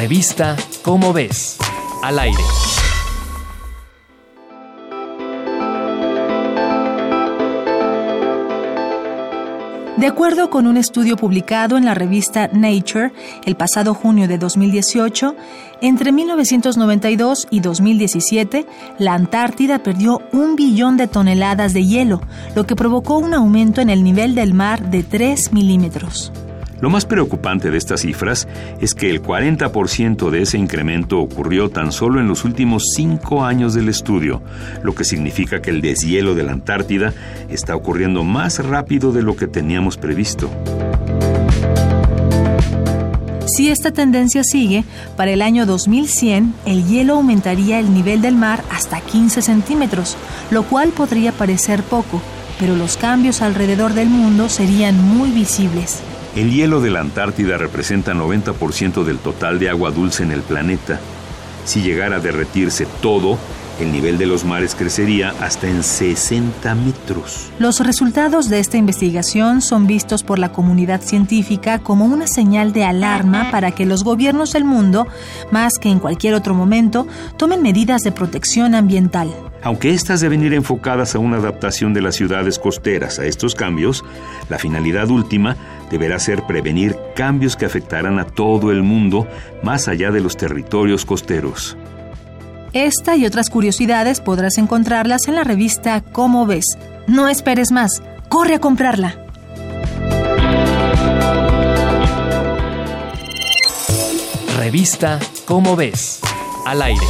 Revista Cómo ves, al aire. De acuerdo con un estudio publicado en la revista Nature el pasado junio de 2018, entre 1992 y 2017, la Antártida perdió un billón de toneladas de hielo, lo que provocó un aumento en el nivel del mar de 3 milímetros. Lo más preocupante de estas cifras es que el 40% de ese incremento ocurrió tan solo en los últimos cinco años del estudio, lo que significa que el deshielo de la Antártida está ocurriendo más rápido de lo que teníamos previsto. Si esta tendencia sigue, para el año 2100 el hielo aumentaría el nivel del mar hasta 15 centímetros, lo cual podría parecer poco, pero los cambios alrededor del mundo serían muy visibles. El hielo de la Antártida representa 90% del total de agua dulce en el planeta. Si llegara a derretirse todo, el nivel de los mares crecería hasta en 60 metros. Los resultados de esta investigación son vistos por la comunidad científica como una señal de alarma para que los gobiernos del mundo, más que en cualquier otro momento, tomen medidas de protección ambiental. Aunque éstas deben ir enfocadas a una adaptación de las ciudades costeras a estos cambios, la finalidad última deberá ser prevenir cambios que afectarán a todo el mundo más allá de los territorios costeros. Esta y otras curiosidades podrás encontrarlas en la revista Cómo ves. No esperes más, corre a comprarla. Revista Cómo ves, al aire.